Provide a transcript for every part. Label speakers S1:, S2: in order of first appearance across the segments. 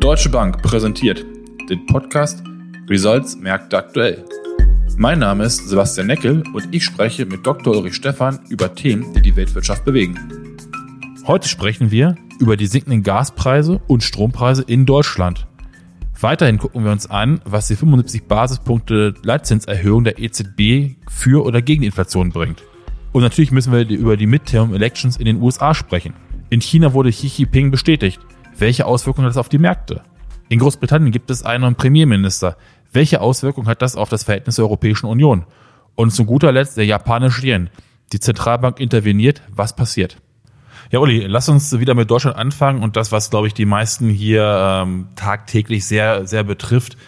S1: Deutsche Bank präsentiert den Podcast Results Märkte aktuell. Mein Name ist Sebastian Neckel und ich spreche mit Dr. Ulrich Stephan über Themen, die die Weltwirtschaft bewegen. Heute sprechen wir über die sinkenden Gaspreise und Strompreise in Deutschland. Weiterhin gucken wir uns an, was die 75 Basispunkte Leitzinserhöhung der EZB für oder gegen Inflation bringt. Und natürlich müssen wir über die Midterm Elections in den USA sprechen. In China wurde Xi Jinping bestätigt. Welche Auswirkungen hat das auf die Märkte? In Großbritannien gibt es einen Premierminister. Welche Auswirkungen hat das auf das Verhältnis der Europäischen Union? Und zu guter Letzt der japanische Yen. Die Zentralbank interveniert. Was passiert? Ja, Uli, lass uns wieder mit Deutschland anfangen und das, was, glaube ich, die meisten hier ähm, tagtäglich sehr, sehr betrifft,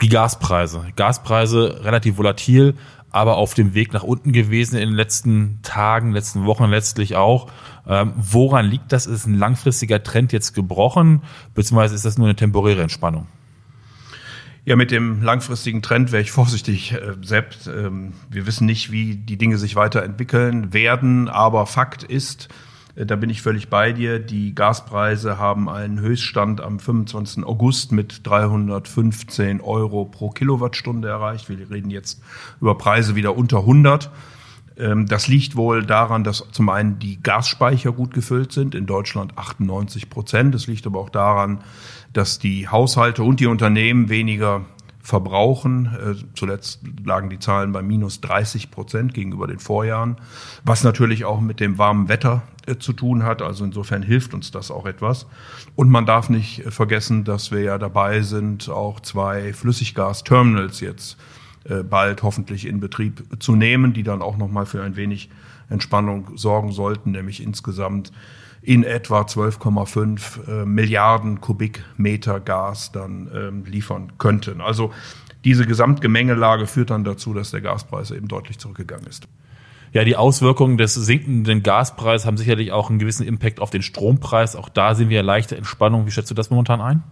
S1: die Gaspreise. Gaspreise relativ volatil, aber auf dem Weg nach unten gewesen in den letzten Tagen, letzten Wochen letztlich auch. Ähm, woran liegt das? Ist ein langfristiger Trend jetzt gebrochen, beziehungsweise ist das nur eine temporäre Entspannung?
S2: Ja, mit dem langfristigen Trend wäre ich vorsichtig, äh, selbst. Ähm, wir wissen nicht, wie die Dinge sich weiterentwickeln werden, aber Fakt ist, da bin ich völlig bei dir. Die Gaspreise haben einen Höchststand am 25. August mit 315 Euro pro Kilowattstunde erreicht. Wir reden jetzt über Preise wieder unter 100. Ähm, das liegt wohl daran, dass zum einen die Gasspeicher gut gefüllt sind, in Deutschland 98 Prozent. Es liegt aber auch daran, dass die Haushalte und die Unternehmen weniger verbrauchen. Äh, zuletzt lagen die Zahlen bei minus 30 Prozent gegenüber den Vorjahren, was natürlich auch mit dem warmen Wetter äh, zu tun hat. Also insofern hilft uns das auch etwas. Und man darf nicht äh, vergessen, dass wir ja dabei sind, auch zwei Flüssiggasterminals jetzt bald hoffentlich in Betrieb zu nehmen, die dann auch nochmal für ein wenig Entspannung sorgen sollten, nämlich insgesamt in etwa 12,5 äh, Milliarden Kubikmeter Gas dann ähm, liefern könnten. Also diese Gesamtgemengelage führt dann dazu, dass der Gaspreis eben deutlich zurückgegangen ist.
S1: Ja, die Auswirkungen des sinkenden Gaspreises haben sicherlich auch einen gewissen Impact auf den Strompreis. Auch da sehen wir leichte Entspannung. Wie schätzt du das momentan ein?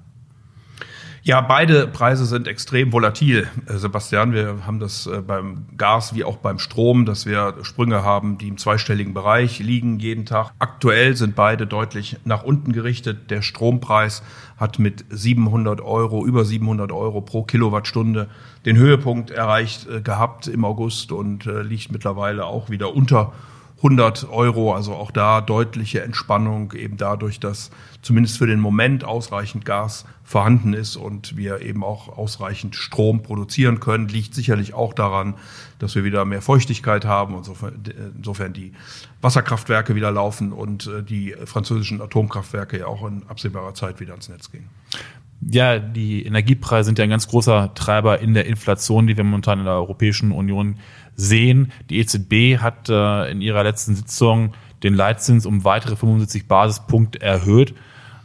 S2: Ja, beide Preise sind extrem volatil, äh, Sebastian. Wir haben das äh, beim Gas wie auch beim Strom, dass wir Sprünge haben, die im zweistelligen Bereich liegen jeden Tag. Aktuell sind beide deutlich nach unten gerichtet. Der Strompreis hat mit 700 Euro, über 700 Euro pro Kilowattstunde den Höhepunkt erreicht äh, gehabt im August und liegt mittlerweile auch wieder unter 100 Euro, also auch da deutliche Entspannung, eben dadurch, dass zumindest für den Moment ausreichend Gas vorhanden ist und wir eben auch ausreichend Strom produzieren können, liegt sicherlich auch daran, dass wir wieder mehr Feuchtigkeit haben, insofern die Wasserkraftwerke wieder laufen und äh, die französischen Atomkraftwerke ja auch in absehbarer Zeit wieder ans Netz gehen.
S1: Ja, die Energiepreise sind ja ein ganz großer Treiber in der Inflation, die wir momentan in der Europäischen Union sehen. Die EZB hat äh, in ihrer letzten Sitzung den Leitzins um weitere 75 Basispunkte erhöht.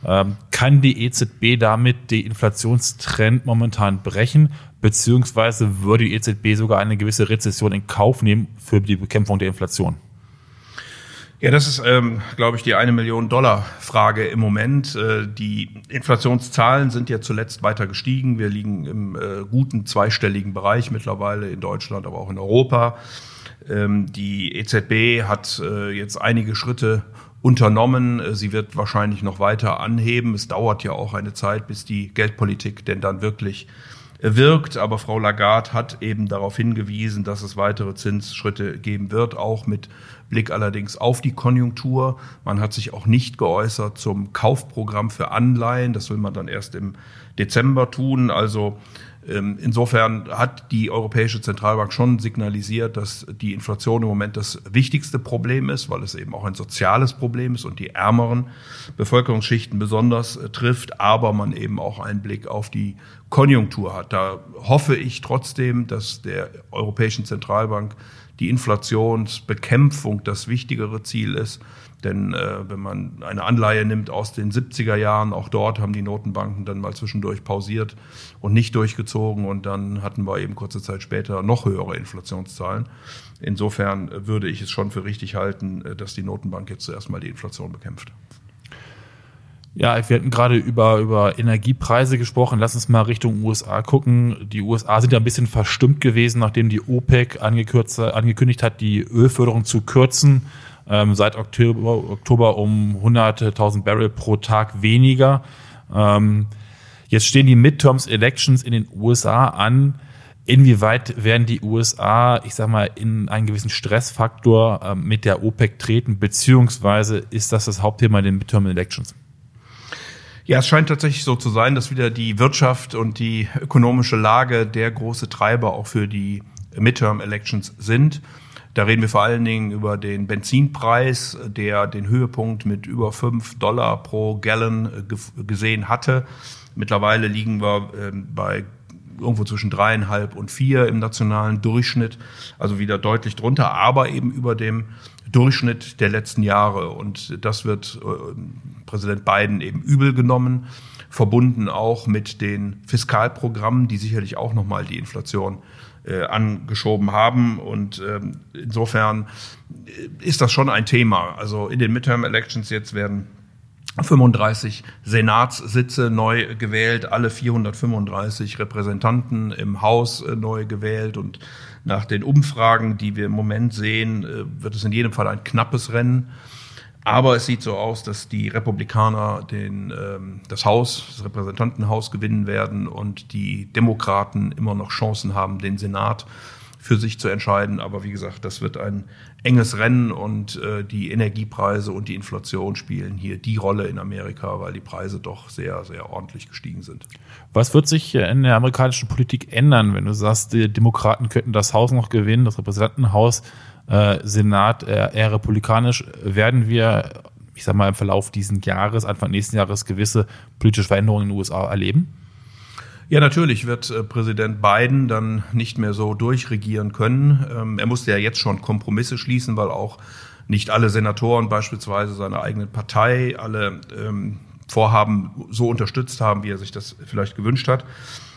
S1: Ähm, kann die EZB damit den Inflationstrend momentan brechen, beziehungsweise würde die EZB sogar eine gewisse Rezession in Kauf nehmen für die Bekämpfung der Inflation?
S2: Ja, das ist, ähm, glaube ich, die eine Million Dollar Frage im Moment. Äh, die Inflationszahlen sind ja zuletzt weiter gestiegen. Wir liegen im äh, guten zweistelligen Bereich mittlerweile in Deutschland, aber auch in Europa. Ähm, die EZB hat äh, jetzt einige Schritte unternommen. Äh, sie wird wahrscheinlich noch weiter anheben. Es dauert ja auch eine Zeit, bis die Geldpolitik denn dann wirklich wirkt. Aber Frau Lagarde hat eben darauf hingewiesen, dass es weitere Zinsschritte geben wird, auch mit Blick allerdings auf die Konjunktur. Man hat sich auch nicht geäußert zum Kaufprogramm für Anleihen. Das will man dann erst im Dezember tun. Also Insofern hat die Europäische Zentralbank schon signalisiert, dass die Inflation im Moment das wichtigste Problem ist, weil es eben auch ein soziales Problem ist und die ärmeren Bevölkerungsschichten besonders äh, trifft, aber man eben auch einen Blick auf die Konjunktur hat. Da hoffe ich trotzdem, dass der Europäischen Zentralbank die Inflationsbekämpfung das wichtigere Ziel ist. Denn äh, wenn man eine Anleihe nimmt aus den 70er Jahren, auch dort haben die Notenbanken dann mal zwischendurch pausiert und nicht durchgezogen und dann hatten wir eben kurze Zeit später noch höhere Inflationszahlen. Insofern würde ich es schon für richtig halten, äh, dass die Notenbank jetzt zuerst mal die Inflation bekämpft.
S1: Ja, wir hatten gerade über, über Energiepreise gesprochen. Lass uns mal Richtung USA gucken. Die USA sind ja ein bisschen verstimmt gewesen, nachdem die OPEC angekündigt hat, die Ölförderung zu kürzen. Ähm, seit Oktober, Oktober um 100.000 Barrel pro Tag weniger. Ähm, Jetzt stehen die Midterms Elections in den USA an. Inwieweit werden die USA, ich sag mal, in einen gewissen Stressfaktor äh, mit der OPEC treten, beziehungsweise ist das das Hauptthema in den Midterm Elections?
S2: Ja, es scheint tatsächlich so zu sein, dass wieder die Wirtschaft und die ökonomische Lage der große Treiber auch für die Midterm Elections sind. Da reden wir vor allen Dingen über den Benzinpreis, der den Höhepunkt mit über fünf Dollar pro Gallon äh, gesehen hatte. Mittlerweile liegen wir ähm, bei irgendwo zwischen dreieinhalb und vier im nationalen Durchschnitt, also wieder deutlich drunter, aber eben über dem Durchschnitt der letzten Jahre. Und das wird äh, Präsident Biden eben übel genommen, verbunden auch mit den Fiskalprogrammen, die sicherlich auch nochmal die Inflation äh, angeschoben haben. Und ähm, insofern ist das schon ein Thema. Also in den Midterm Elections jetzt werden 35 Senatssitze neu gewählt, alle 435 Repräsentanten im Haus äh, neu gewählt und nach den Umfragen, die wir im Moment sehen, äh, wird es in jedem Fall ein knappes Rennen. Aber es sieht so aus, dass die Republikaner den, ähm, das Haus, das Repräsentantenhaus gewinnen werden und die Demokraten immer noch Chancen haben, den Senat für sich zu entscheiden. Aber wie gesagt, das wird ein enges Rennen und äh, die Energiepreise und die Inflation spielen hier die Rolle in Amerika, weil die Preise doch sehr, sehr ordentlich gestiegen sind.
S1: Was wird sich in der amerikanischen Politik ändern, wenn du sagst, die Demokraten könnten das Haus noch gewinnen, das Repräsentantenhaus, äh, Senat eher, eher republikanisch? Werden wir, ich sag mal, im Verlauf dieses Jahres, Anfang nächsten Jahres gewisse politische Veränderungen in den USA erleben?
S2: Ja, natürlich wird äh, Präsident Biden dann nicht mehr so durchregieren können. Ähm, er musste ja jetzt schon Kompromisse schließen, weil auch nicht alle Senatoren beispielsweise seiner eigenen Partei alle ähm, Vorhaben so unterstützt haben, wie er sich das vielleicht gewünscht hat.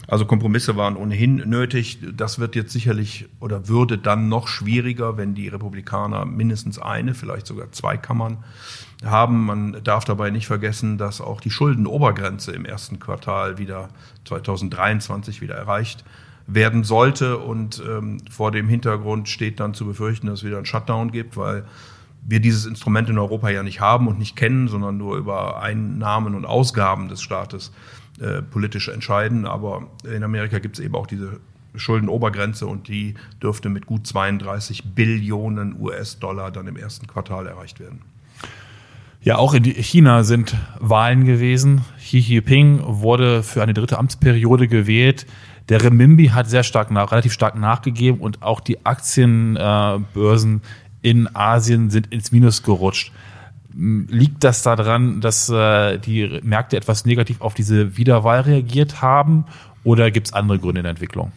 S2: Also Kompromisse waren ohnehin nötig. Das wird jetzt sicherlich oder würde dann noch schwieriger, wenn die Republikaner mindestens eine, vielleicht sogar zwei Kammern haben. Man darf dabei nicht vergessen, dass auch die Schuldenobergrenze im ersten Quartal wieder 2023 wieder erreicht werden sollte. Und ähm, vor dem Hintergrund steht dann zu befürchten, dass es wieder einen Shutdown gibt, weil wir dieses Instrument in Europa ja nicht haben und nicht kennen, sondern nur über Einnahmen und Ausgaben des Staates äh, politisch entscheiden. Aber in Amerika gibt es eben auch diese Schuldenobergrenze und die dürfte mit gut 32 Billionen US-Dollar dann im ersten Quartal erreicht werden.
S1: Ja, auch in China sind Wahlen gewesen. Xi Jinping wurde für eine dritte Amtsperiode gewählt. Der Remimbi hat sehr stark nach, relativ stark nachgegeben und auch die Aktienbörsen in Asien sind ins Minus gerutscht. Liegt das daran, dass äh, die Märkte etwas negativ auf diese Wiederwahl reagiert haben oder gibt es andere Gründe in der Entwicklung?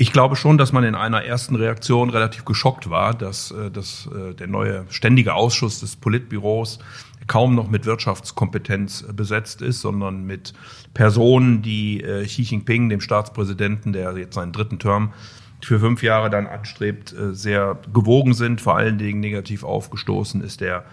S2: Ich glaube schon, dass man in einer ersten Reaktion relativ geschockt war, dass, äh, dass äh, der neue ständige Ausschuss des Politbüros kaum noch mit Wirtschaftskompetenz besetzt ist, sondern mit Personen, die äh, Xi Jinping, dem Staatspräsidenten, der jetzt seinen dritten Term für fünf Jahre dann anstrebt, sehr gewogen sind. Vor allen Dingen negativ aufgestoßen ist der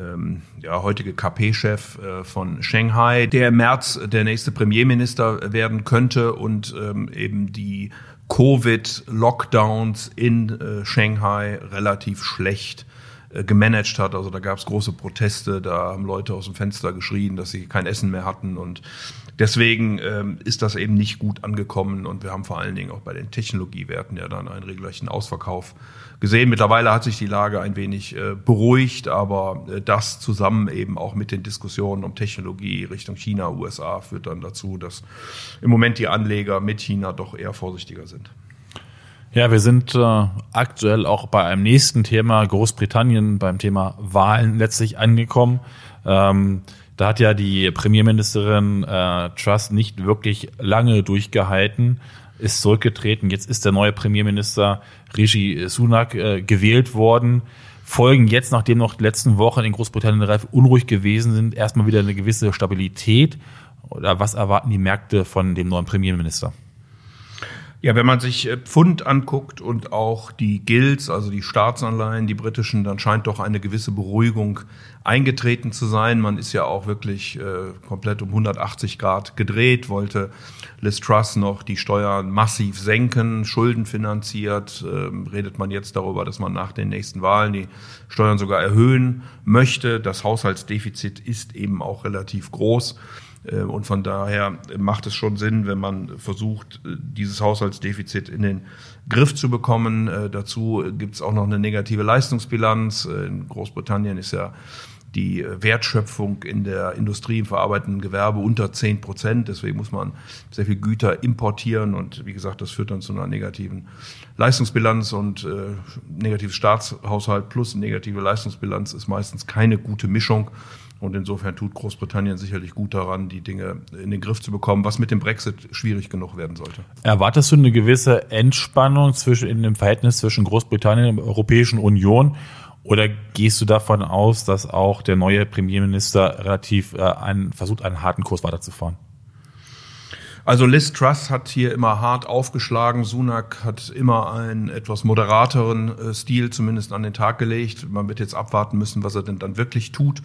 S2: ähm, ja, heutige KP-Chef äh, von Shanghai, der im März der nächste Premierminister werden könnte und ähm, eben die Covid-Lockdowns in äh, Shanghai relativ schlecht äh, gemanagt hat. Also da gab es große Proteste, da haben Leute aus dem Fenster geschrien, dass sie kein Essen mehr hatten und deswegen ähm, ist das eben nicht gut angekommen und wir haben vor allen Dingen auch bei den Technologiewerten ja dann einen regelrechten Ausverkauf gesehen. Mittlerweile hat sich die Lage ein wenig äh, beruhigt, aber äh, das zusammen eben auch mit den Diskussionen um Technologie Richtung China, USA führt dann dazu, dass im Moment die Anleger mit China doch eher vorsichtiger sind.
S1: Ja, wir sind äh, aktuell auch bei einem nächsten Thema, Großbritannien, beim Thema Wahlen letztlich angekommen. Ähm, da hat ja die Premierministerin äh, Truss nicht wirklich lange durchgehalten ist zurückgetreten. Jetzt ist der neue Premierminister Rishi Sunak äh, gewählt worden. Folgen jetzt, nachdem noch die letzten Wochen in Großbritannien relativ unruhig gewesen sind, erstmal wieder eine gewisse Stabilität? Oder was erwarten die Märkte von dem neuen Premierminister?
S2: Ja, wenn man sich äh, Pfund anguckt und auch die Gilts, also die Staatsanleihen, die britischen, dann scheint doch eine gewisse Beruhigung eingetreten zu sein. Man ist ja auch wirklich äh, komplett um 180 Grad gedreht, wollte Liz Truss noch die Steuern massiv senken, Schulden finanziert. Ähm, redet man jetzt darüber, dass man nach den nächsten Wahlen die Steuern sogar erhöhen möchte. Das Haushaltsdefizit ist eben auch relativ groß. Äh, und von daher macht es schon Sinn, wenn man versucht, dieses Haushaltsdefizit in den Griff zu bekommen. Dazu gibt es auch noch eine negative Leistungsbilanz. In Großbritannien ist ja die Wertschöpfung in der Industrie im verarbeitenden Gewerbe unter 10 Prozent. Deswegen muss man sehr viel Güter importieren und wie gesagt, das führt dann zu einer negativen Leistungsbilanz und äh, negatives Staatshaushalt plus negative Leistungsbilanz ist meistens keine gute Mischung. Und insofern tut Großbritannien sicherlich gut daran, die Dinge in den Griff zu bekommen, was mit dem Brexit schwierig genug werden sollte.
S1: Erwartest du eine gewisse Entspannung zwischen, in dem Verhältnis zwischen Großbritannien und der Europäischen Union? Oder gehst du davon aus, dass auch der neue Premierminister relativ äh, einen, versucht, einen harten Kurs weiterzufahren?
S2: Also Liz Truss hat hier immer hart aufgeschlagen. Sunak hat immer einen etwas moderateren äh, Stil zumindest an den Tag gelegt. Man wird jetzt abwarten müssen, was er denn dann wirklich tut.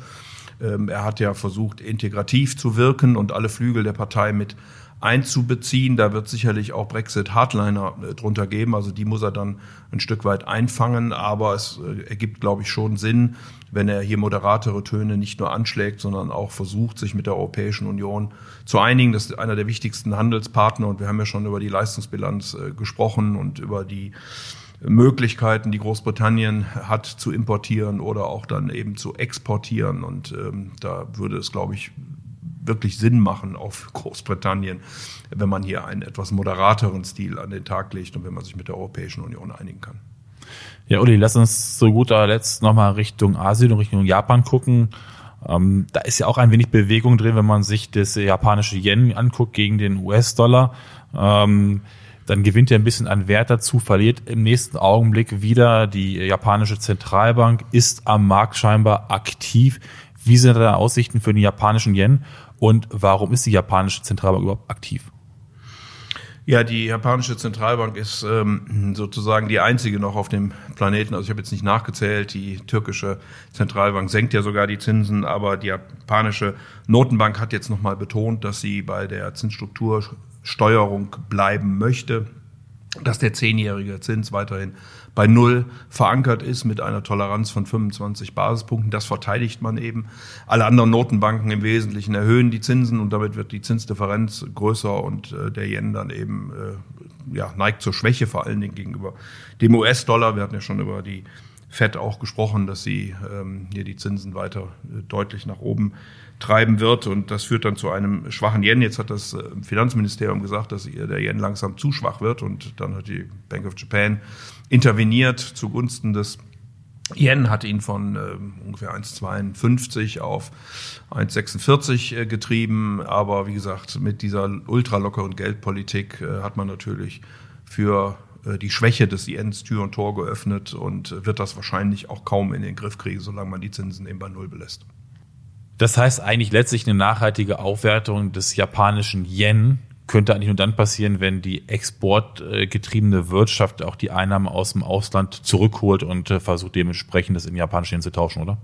S2: Ähm, er hat ja versucht, integrativ zu wirken und alle Flügel der Partei mit einzubeziehen. Da wird sicherlich auch Brexit-Hardliner äh, drunter geben. Also die muss er dann ein Stück weit einfangen. Aber es äh, ergibt, glaube ich, schon Sinn, wenn er hier moderatere Töne nicht nur anschlägt, sondern auch versucht, sich mit der Europäischen Union zu einigen. Das ist einer der wichtigsten Handelspartner. Und wir haben ja schon über die Leistungsbilanz äh, gesprochen und über die Möglichkeiten, die Großbritannien hat, zu importieren oder auch dann eben zu exportieren. Und ähm, da würde es, glaube ich, wirklich Sinn machen auf Großbritannien, wenn man hier einen etwas moderateren Stil an den Tag legt und wenn man sich mit der Europäischen Union einigen kann.
S1: Ja, Uli, lass uns zu guter Letzt nochmal Richtung Asien und Richtung Japan gucken. Ähm, da ist ja auch ein wenig Bewegung drin, wenn man sich das japanische Yen anguckt gegen den US-Dollar. Ähm, dann gewinnt er ein bisschen an Wert dazu, verliert im nächsten Augenblick wieder. Die japanische Zentralbank ist am Markt scheinbar aktiv. Wie sind da Aussichten für den japanischen Yen und warum ist die japanische Zentralbank überhaupt aktiv?
S2: Ja, die japanische Zentralbank ist ähm, sozusagen die einzige noch auf dem Planeten. Also ich habe jetzt nicht nachgezählt, die türkische Zentralbank senkt ja sogar die Zinsen, aber die japanische Notenbank hat jetzt nochmal betont, dass sie bei der Zinsstruktursteuerung bleiben möchte, dass der zehnjährige Zins weiterhin bei Null verankert ist mit einer Toleranz von 25 Basispunkten. Das verteidigt man eben. Alle anderen Notenbanken im Wesentlichen erhöhen die Zinsen und damit wird die Zinsdifferenz größer und äh, der Yen dann eben äh, ja, neigt zur Schwäche, vor allen Dingen gegenüber dem US-Dollar. Wir hatten ja schon über die FED auch gesprochen, dass sie ähm, hier die Zinsen weiter äh, deutlich nach oben treiben wird. Und das führt dann zu einem schwachen Yen. Jetzt hat das äh, Finanzministerium gesagt, dass der Yen langsam zu schwach wird. Und dann hat die Bank of Japan interveniert zugunsten des Yen, hat ihn von äh, ungefähr 1,52 auf 1,46 äh, getrieben. Aber wie gesagt, mit dieser ultralockeren Geldpolitik äh, hat man natürlich für die Schwäche des Yens Tür und Tor geöffnet und wird das wahrscheinlich auch kaum in den Griff kriegen, solange man die Zinsen eben bei Null belässt.
S1: Das heißt eigentlich letztlich eine nachhaltige Aufwertung des japanischen Yen könnte eigentlich nur dann passieren, wenn die exportgetriebene Wirtschaft auch die Einnahmen aus dem Ausland zurückholt und äh, versucht dementsprechend das in japanischen Yen zu tauschen, oder?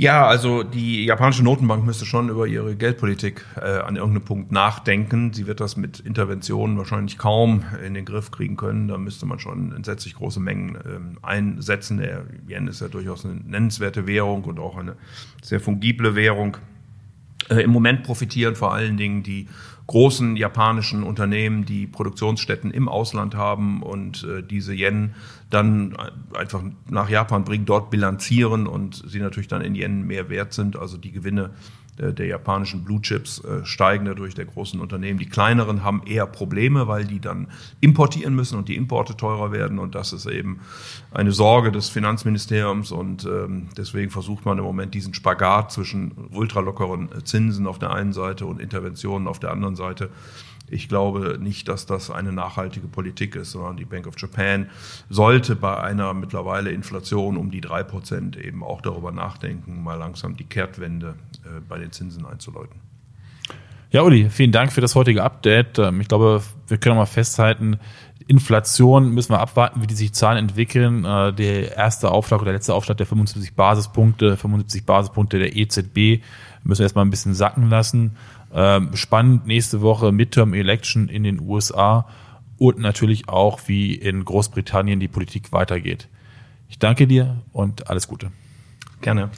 S2: Ja, also die japanische Notenbank müsste schon über ihre Geldpolitik äh, an irgendeinem Punkt nachdenken. Sie wird das mit Interventionen wahrscheinlich kaum in den Griff kriegen können. Da müsste man schon entsetzlich große Mengen ähm, einsetzen. Der Yen ist ja durchaus eine nennenswerte Währung und auch eine sehr fungible Währung. Äh, Im Moment profitieren vor allen Dingen die großen japanischen Unternehmen, die Produktionsstätten im Ausland haben und äh, diese Yen dann einfach nach Japan bringen, dort bilanzieren und sie natürlich dann in Yen mehr wert sind. Also die Gewinne der, der japanischen Blue Chips äh, steigen dadurch der großen Unternehmen. Die kleineren haben eher Probleme, weil die dann importieren müssen und die Importe teurer werden. Und das ist eben eine Sorge des Finanzministeriums. Und ähm, deswegen versucht man im Moment diesen Spagat zwischen ultralockeren Zinsen auf der einen Seite und Interventionen auf der anderen Seite ich glaube nicht, dass das eine nachhaltige Politik ist, sondern die Bank of Japan sollte bei einer mittlerweile Inflation um die drei Prozent eben auch darüber nachdenken, mal langsam die Kehrtwende äh, bei den Zinsen einzuläuten.
S1: Ja, Uli, vielen Dank für das heutige Update. Ähm, ich glaube, wir können mal festhalten, Inflation müssen wir abwarten, wie die sich Zahlen entwickeln. Äh, der erste Aufschlag oder der letzte Aufschlag der 75 Basispunkte, 75 Basispunkte der EZB müssen wir erstmal ein bisschen sacken lassen. Ähm, spannend nächste Woche Midterm Election in den USA und natürlich auch, wie in Großbritannien die Politik weitergeht. Ich danke dir und alles Gute.
S2: Gerne.